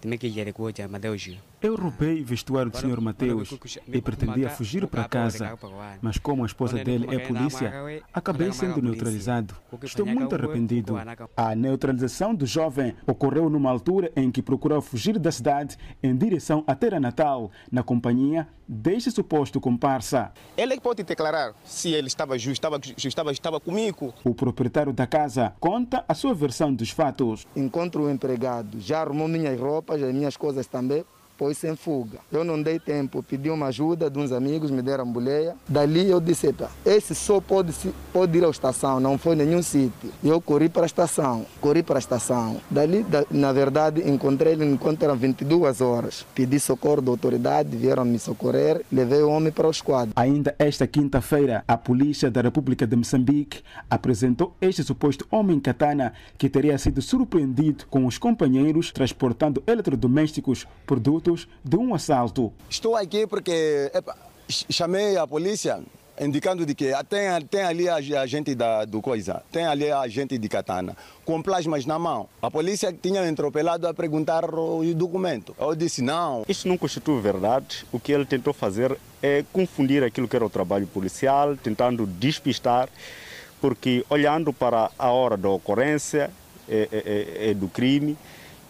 Eu roubei o vestuário do Sr. Mateus e pretendia fugir para casa, mas como a esposa dele é polícia, acabei sendo neutralizado. Estou muito arrependido. A neutralização do jovem ocorreu numa altura em que procurou fugir da cidade em direção à terra natal, na companhia deste suposto comparsa. Ele é que pode declarar se ele estava justo, estava, estava, estava comigo. O proprietário da casa conta a sua versão dos fatos. Encontro o empregado, já arrumou minhas roupas, as minhas coisas também, pôs em fuga. Eu não dei tempo, pedi uma ajuda de uns amigos, me deram boleia. Dali eu disse, esse só pode, pode ir à estação, não foi nenhum sítio. Eu corri para a estação, corri para a estação. Dali, na verdade, encontrei ele enquanto eram 22 horas. Pedi socorro da autoridade, vieram me socorrer, levei o homem para o esquadro. Ainda esta quinta-feira, a polícia da República de Moçambique apresentou este suposto homem katana que teria sido surpreendido com os companheiros transportando eletrodomésticos, produtos de um assalto. Estou aqui porque epa, chamei a polícia indicando de que tem, tem ali a gente da, do coisa, tem ali a gente de katana, com plasmas na mão. A polícia tinha me atropelado a perguntar o documento. Eu disse não. Isso não constitui verdade. O que ele tentou fazer é confundir aquilo que era o trabalho policial, tentando despistar, porque olhando para a hora da ocorrência é, é, é do crime,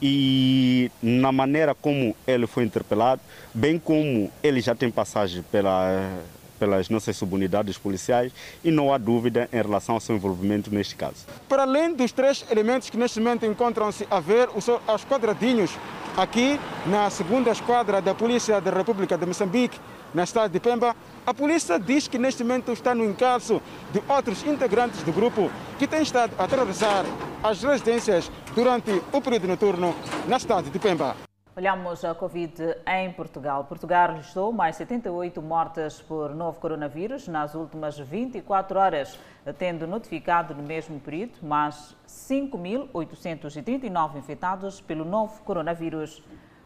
e na maneira como ele foi interpelado, bem como ele já tem passagem pela, pelas nossas subunidades policiais e não há dúvida em relação ao seu envolvimento neste caso. Para além dos três elementos que neste momento encontram-se a ver, os, os quadradinhos aqui na segunda esquadra da Polícia da República de Moçambique, na cidade de Pemba, a polícia diz que neste momento está no encalço de outros integrantes do grupo que têm estado a terrorizar as residências durante o período noturno na cidade de Pemba. Olhamos a Covid em Portugal. Portugal registrou mais 78 mortes por novo coronavírus nas últimas 24 horas, tendo notificado no mesmo período mais 5.839 infectados pelo novo coronavírus.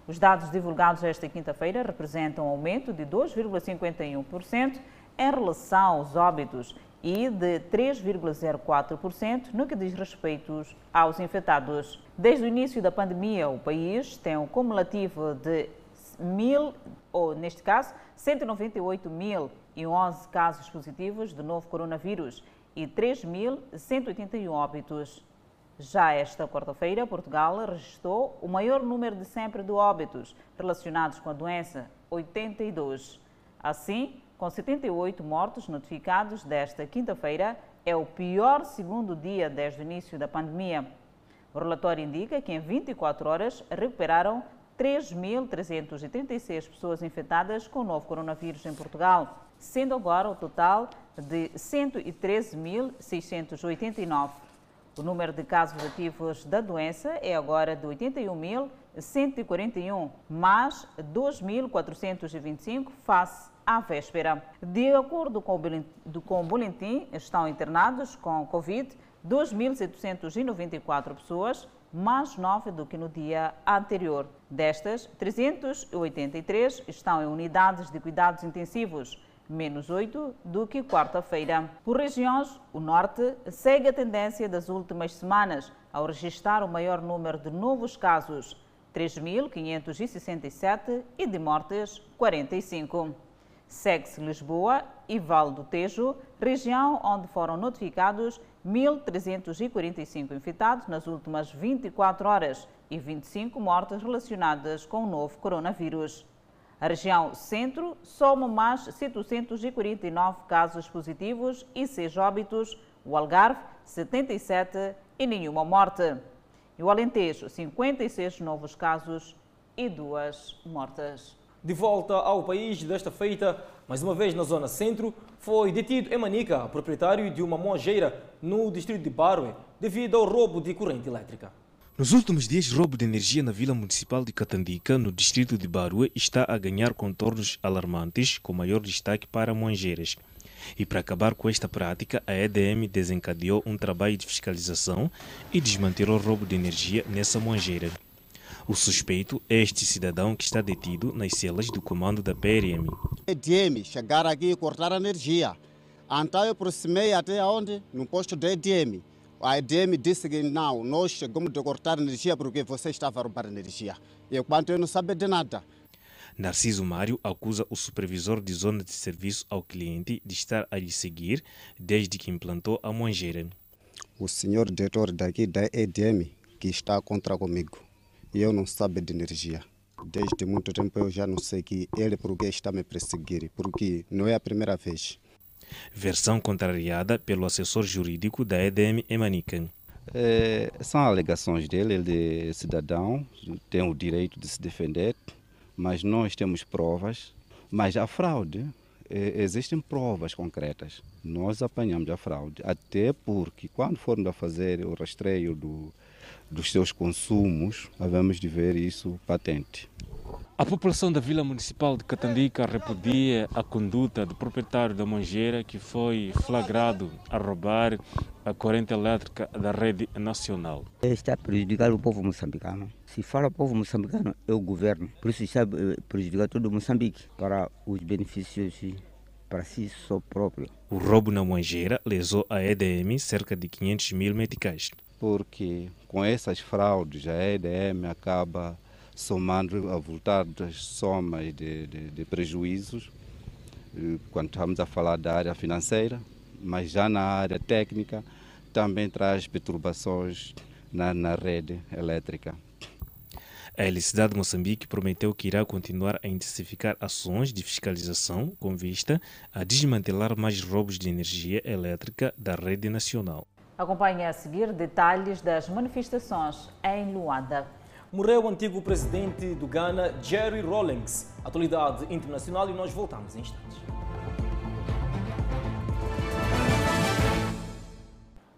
Os dados divulgados esta quinta-feira representam um aumento de 2,51% em relação aos óbitos e de 3,04% no que diz respeito aos infectados. Desde o início da pandemia, o país tem um cumulativo de mil, ou neste caso, 198.011 casos positivos de novo coronavírus e 3.181 óbitos. Já esta quarta-feira, Portugal registrou o maior número de sempre de óbitos relacionados com a doença, 82. Assim, com 78 mortos notificados desta quinta-feira, é o pior segundo dia desde o início da pandemia. O relatório indica que em 24 horas recuperaram 3.336 pessoas infectadas com o novo coronavírus em Portugal, sendo agora o total de 113.689. O número de casos ativos da doença é agora de 81.141, mais 2.425 face à véspera. De acordo com o boletim, estão internados com Covid 2.794 pessoas, mais 9 do que no dia anterior. Destas, 383 estão em unidades de cuidados intensivos, menos 8 do que quarta-feira. Por regiões, o Norte segue a tendência das últimas semanas ao registrar o maior número de novos casos, 3.567, e de mortes, 45. Segue-se Lisboa e Vale do Tejo, região onde foram notificados 1.345 infectados nas últimas 24 horas e 25 mortes relacionadas com o novo coronavírus. A região centro soma mais 749 casos positivos e 6 óbitos, o Algarve, 77 e nenhuma morte. E o Alentejo, 56 novos casos e duas mortes. De volta ao país desta feita, mais uma vez na zona centro, foi detido em Manica, proprietário de uma monjeira no distrito de Barwe, devido ao roubo de corrente elétrica. Nos últimos dias, roubo de energia na Vila Municipal de Catandica, no distrito de Barue, está a ganhar contornos alarmantes, com maior destaque para Monjeiras. E para acabar com esta prática, a EDM desencadeou um trabalho de fiscalização e desmantelou o roubo de energia nessa monjeira. O suspeito é este cidadão que está detido nas celas do comando da PRM. EDM chegaram aqui e cortaram a energia. Então eu aproximei até onde? No posto da EDM. A EDM disse que não, nós chegamos a cortar energia porque você estava a roubar energia. E enquanto eu não sabia de nada. Narciso Mário acusa o supervisor de zona de serviço ao cliente de estar a lhe seguir desde que implantou a manjeira. O senhor diretor daqui da EDM que está contra comigo. E eu não sabe de energia. Desde muito tempo eu já não sei que ele porque está me perseguir, porque não é a primeira vez. Versão contrariada pelo assessor jurídico da EDM Emanica. É, são alegações dele, ele é cidadão, tem o direito de se defender, mas nós temos provas. Mas a fraude, é, existem provas concretas. Nós apanhamos a fraude, até porque quando formos a fazer o rastreio do, dos seus consumos, havemos de ver isso patente. A população da Vila Municipal de Catandica repudia a conduta do proprietário da manjeira que foi flagrado a roubar a corrente elétrica da rede nacional. Está a prejudicar o povo moçambicano. Se fala povo moçambicano, é o governo. Por isso está a prejudicar todo o Moçambique para os benefícios para si só próprio. O roubo na manjeira lesou a EDM cerca de 500 mil meticais. Porque com essas fraudes a EDM acaba somando a voltar das somas de, de, de, prejuízos, quando estamos a falar da área financeira, mas já na área técnica também traz perturbações na, na rede elétrica. A Eletricidade de Moçambique prometeu que irá continuar a intensificar ações de fiscalização com vista a desmantelar mais roubos de energia elétrica da rede nacional. Acompanhe a seguir detalhes das manifestações em Luanda morreu o antigo presidente do Ghana, Jerry Rawlings. Atualidade internacional e nós voltamos em instantes.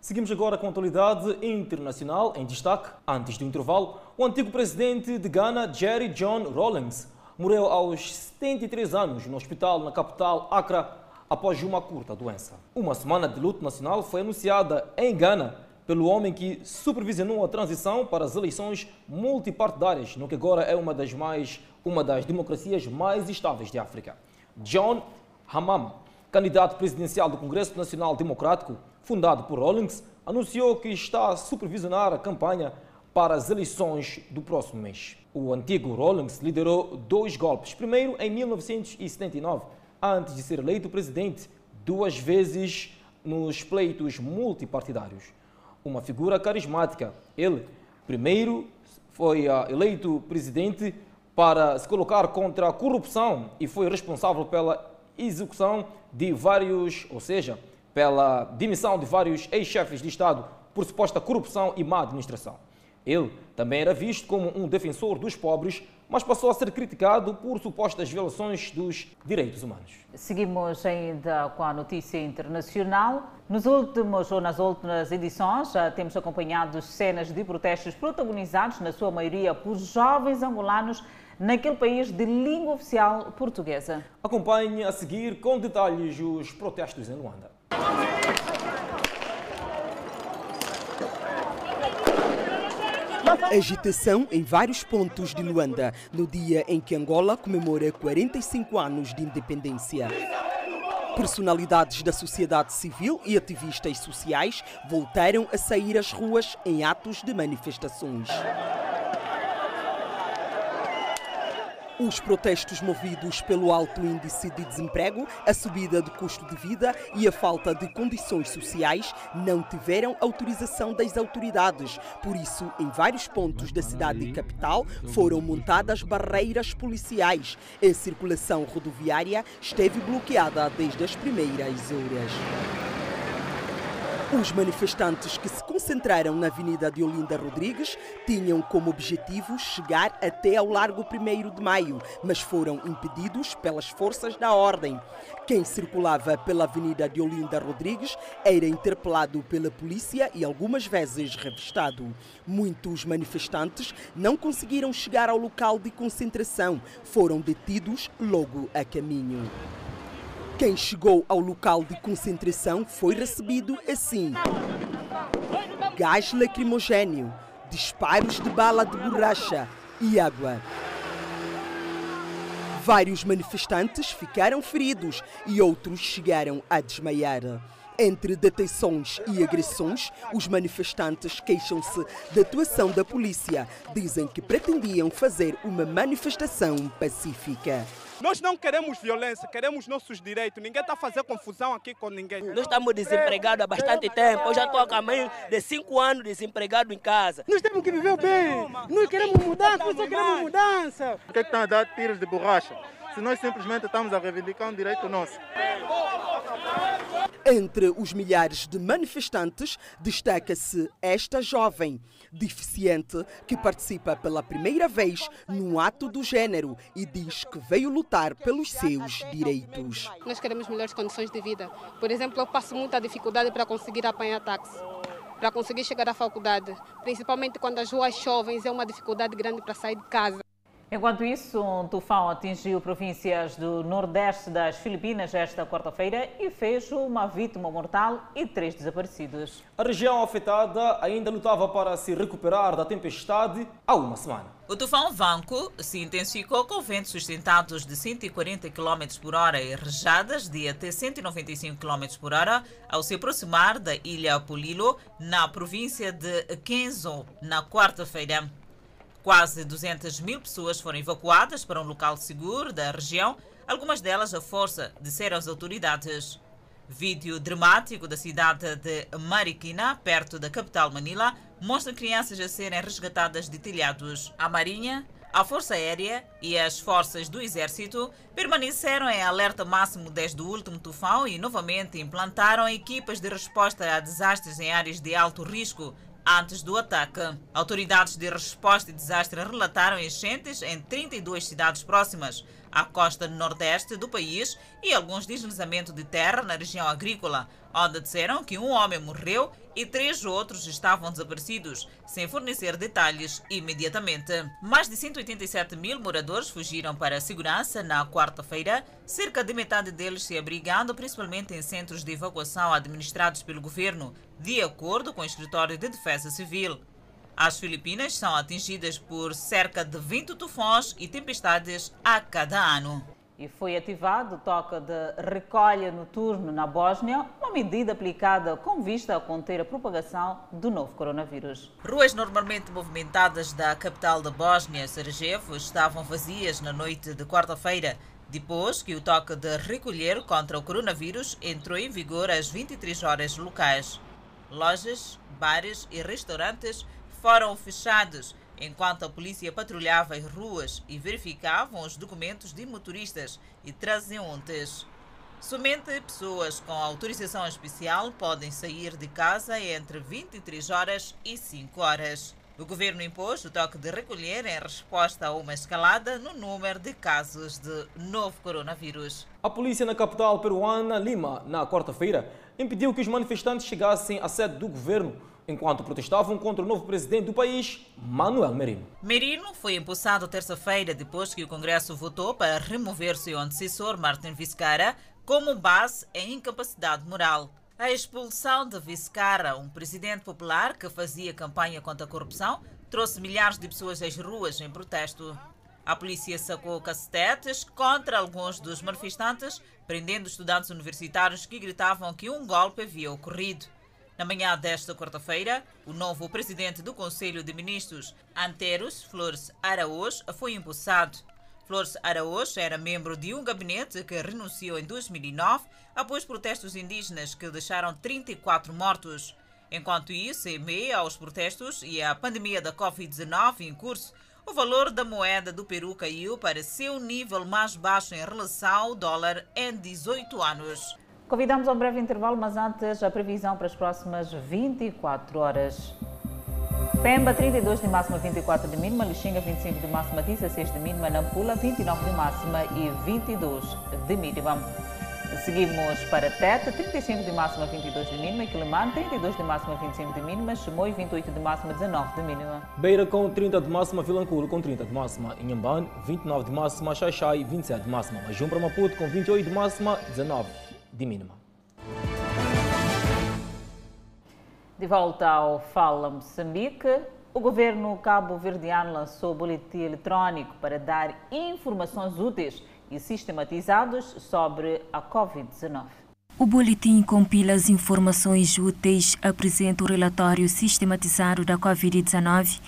Seguimos agora com a atualidade internacional em destaque. Antes do intervalo, o antigo presidente de Ghana, Jerry John Rawlings, morreu aos 73 anos no hospital na capital Accra após uma curta doença. Uma semana de luto nacional foi anunciada em Ghana pelo homem que supervisionou a transição para as eleições multipartidárias, no que agora é uma das mais uma das democracias mais estáveis de África. John Hammam, candidato presidencial do Congresso Nacional Democrático, fundado por Rawlings, anunciou que está a supervisionar a campanha para as eleições do próximo mês. O antigo Rawlings liderou dois golpes. Primeiro, em 1979, antes de ser eleito presidente, duas vezes nos pleitos multipartidários uma figura carismática. Ele, primeiro, foi uh, eleito presidente para se colocar contra a corrupção e foi responsável pela execução de vários, ou seja, pela demissão de vários ex-chefes de Estado por suposta corrupção e má administração. Ele também era visto como um defensor dos pobres, mas passou a ser criticado por supostas violações dos direitos humanos. Seguimos ainda com a notícia internacional. Nos últimos ou nas últimas edições, já temos acompanhado cenas de protestos protagonizados, na sua maioria, por jovens angolanos naquele país de língua oficial portuguesa. Acompanhe a seguir com detalhes os protestos em Luanda. Agitação em vários pontos de Luanda, no dia em que Angola comemora 45 anos de independência. Personalidades da sociedade civil e ativistas sociais voltaram a sair às ruas em atos de manifestações. Os protestos movidos pelo alto índice de desemprego, a subida do custo de vida e a falta de condições sociais não tiveram autorização das autoridades. Por isso, em vários pontos da cidade capital foram montadas barreiras policiais. A circulação rodoviária esteve bloqueada desde as primeiras horas. Os manifestantes que se concentraram na Avenida de Olinda Rodrigues tinham como objetivo chegar até ao Largo 1 de Maio, mas foram impedidos pelas forças da ordem. Quem circulava pela Avenida de Olinda Rodrigues era interpelado pela polícia e algumas vezes revistado. Muitos manifestantes não conseguiram chegar ao local de concentração, foram detidos logo a caminho. Quem chegou ao local de concentração foi recebido assim: gás lacrimogênio, disparos de bala de borracha e água. Vários manifestantes ficaram feridos e outros chegaram a desmaiar. Entre detenções e agressões, os manifestantes queixam-se da atuação da polícia. Dizem que pretendiam fazer uma manifestação pacífica. Nós não queremos violência, queremos nossos direitos. Ninguém está a fazer confusão aqui com ninguém. Nós estamos desempregados há bastante tempo. Eu já estou a caminho de cinco anos desempregado em casa. Nós temos que viver bem. Nós queremos mudança, nós só queremos mudança. Por que estão a dar tiros de borracha? Se nós simplesmente estamos a reivindicar um direito nosso. Entre os milhares de manifestantes, destaca-se esta jovem deficiente que participa pela primeira vez num ato do género e diz que veio lutar pelos seus direitos. Nós queremos melhores condições de vida. Por exemplo, eu passo muita dificuldade para conseguir apanhar táxi, para conseguir chegar à faculdade, principalmente quando as ruas chovem, é uma dificuldade grande para sair de casa. Enquanto isso, um tufão atingiu províncias do nordeste das Filipinas esta quarta-feira e fez uma vítima mortal e três desaparecidos. A região afetada ainda lutava para se recuperar da tempestade há uma semana. O tufão Vanco se intensificou com ventos sustentados de 140 km por hora e rejadas de até 195 km por hora ao se aproximar da ilha Polilo, na província de Quenzon, na quarta-feira. Quase 200 mil pessoas foram evacuadas para um local seguro da região, algumas delas à força, disseram as autoridades. Vídeo dramático da cidade de Mariquina, perto da capital Manila, mostra crianças a serem resgatadas de telhados. A Marinha, a Força Aérea e as forças do Exército permaneceram em alerta máximo desde o último tufão e novamente implantaram equipas de resposta a desastres em áreas de alto risco, antes do ataque. Autoridades de resposta e desastre relataram enchentes em 32 cidades próximas à costa nordeste do país e alguns deslizamentos de terra na região agrícola, onde disseram que um homem morreu e três outros estavam desaparecidos, sem fornecer detalhes imediatamente. Mais de 187 mil moradores fugiram para a segurança na quarta-feira, cerca de metade deles se abrigando principalmente em centros de evacuação administrados pelo governo, de acordo com o Escritório de Defesa Civil. As Filipinas são atingidas por cerca de 20 tufões e tempestades a cada ano. E foi ativado o toque de recolha noturno na Bósnia, uma medida aplicada com vista a conter a propagação do novo coronavírus. Ruas normalmente movimentadas da capital da Bósnia, Sarajevo, estavam vazias na noite de quarta-feira, depois que o toque de recolher contra o coronavírus entrou em vigor às 23 horas locais. Lojas, bares e restaurantes foram fechados enquanto a polícia patrulhava as ruas e verificavam os documentos de motoristas e transeuntes. Somente pessoas com autorização especial podem sair de casa entre 23 horas e 5 horas. O governo impôs o toque de recolher em resposta a uma escalada no número de casos de novo coronavírus. A polícia na capital peruana, Lima, na quarta-feira, impediu que os manifestantes chegassem à sede do governo enquanto protestavam contra o novo presidente do país, Manuel Merino. Merino foi empossado terça-feira depois que o Congresso votou para remover seu antecessor, Martin Vizcarra, como base em incapacidade moral. A expulsão de Vizcarra, um presidente popular que fazia campanha contra a corrupção, trouxe milhares de pessoas às ruas em protesto. A polícia sacou cacetetes contra alguns dos manifestantes, prendendo estudantes universitários que gritavam que um golpe havia ocorrido. Na manhã desta quarta-feira, o novo presidente do Conselho de Ministros, Anteros Flores Araújo, foi empossado. Flores Araújo era membro de um gabinete que renunciou em 2009 após protestos indígenas que deixaram 34 mortos. Enquanto isso, em meio aos protestos e à pandemia da Covid-19 em curso, o valor da moeda do Peru caiu para seu nível mais baixo em relação ao dólar em 18 anos. Convidamos a um breve intervalo, mas antes a previsão para as próximas 24 horas. Pemba, 32 de máxima, 24 de mínima. Lixinga, 25 de máxima, 16 de mínima. Nampula, 29 de máxima e 22 de mínima. Seguimos para Tete, 35 de máxima, 22 de mínima. Quilimane, 32 de máxima, 25 de mínima. Chimoio, 28 de máxima, 19 de mínima. Beira com 30 de máxima, Vilanculo com 30 de máxima. Inhambane, 29 de máxima. Xaixai, 27 de máxima. Majumbra, Maputo com 28 de máxima, 19 de mínima. De volta ao Fala Moçambique, O governo cabo-verdiano lançou o boletim eletrônico para dar informações úteis e sistematizadas sobre a Covid-19. O boletim compila as informações úteis, apresenta o relatório sistematizado da Covid-19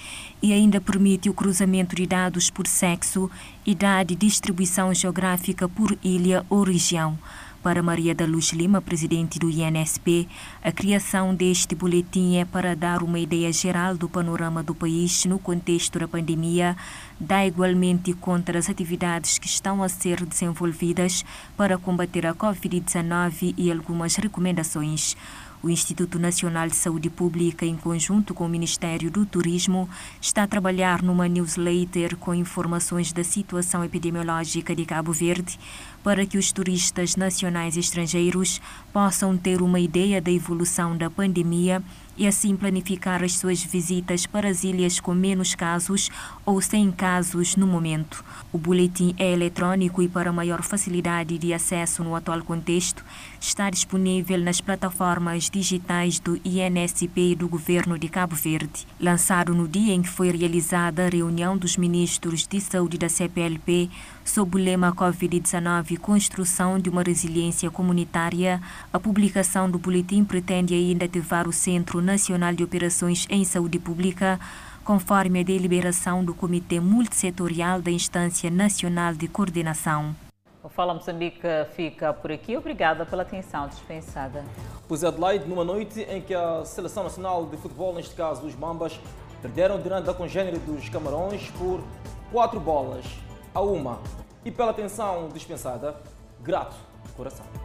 e ainda permite o cruzamento de dados por sexo, idade e distribuição geográfica por ilha ou região. Para Maria da Luz Lima, presidente do INSP, a criação deste boletim é para dar uma ideia geral do panorama do país no contexto da pandemia, dá igualmente conta das atividades que estão a ser desenvolvidas para combater a Covid-19 e algumas recomendações. O Instituto Nacional de Saúde Pública, em conjunto com o Ministério do Turismo, está a trabalhar numa newsletter com informações da situação epidemiológica de Cabo Verde para que os turistas nacionais e estrangeiros possam ter uma ideia da evolução da pandemia e assim planificar as suas visitas para as ilhas com menos casos ou sem casos no momento. O boletim é eletrônico e, para maior facilidade de acesso no atual contexto, está disponível nas plataformas digitais do INSP e do Governo de Cabo Verde. Lançado no dia em que foi realizada a reunião dos ministros de saúde da CPLP sob o lema Covid-19 Construção de uma Resiliência Comunitária, a publicação do boletim pretende ainda ativar o Centro Nacional de Operações em Saúde Pública, conforme a deliberação do Comitê Multissetorial da Instância Nacional de Coordenação. O Fala Moçambique fica por aqui. Obrigada pela atenção dispensada. Pois Adelaide, numa noite em que a Seleção Nacional de Futebol, neste caso os Mambas, perderam diante da congênere dos Camarões por quatro bolas a uma. E pela atenção dispensada, grato coração.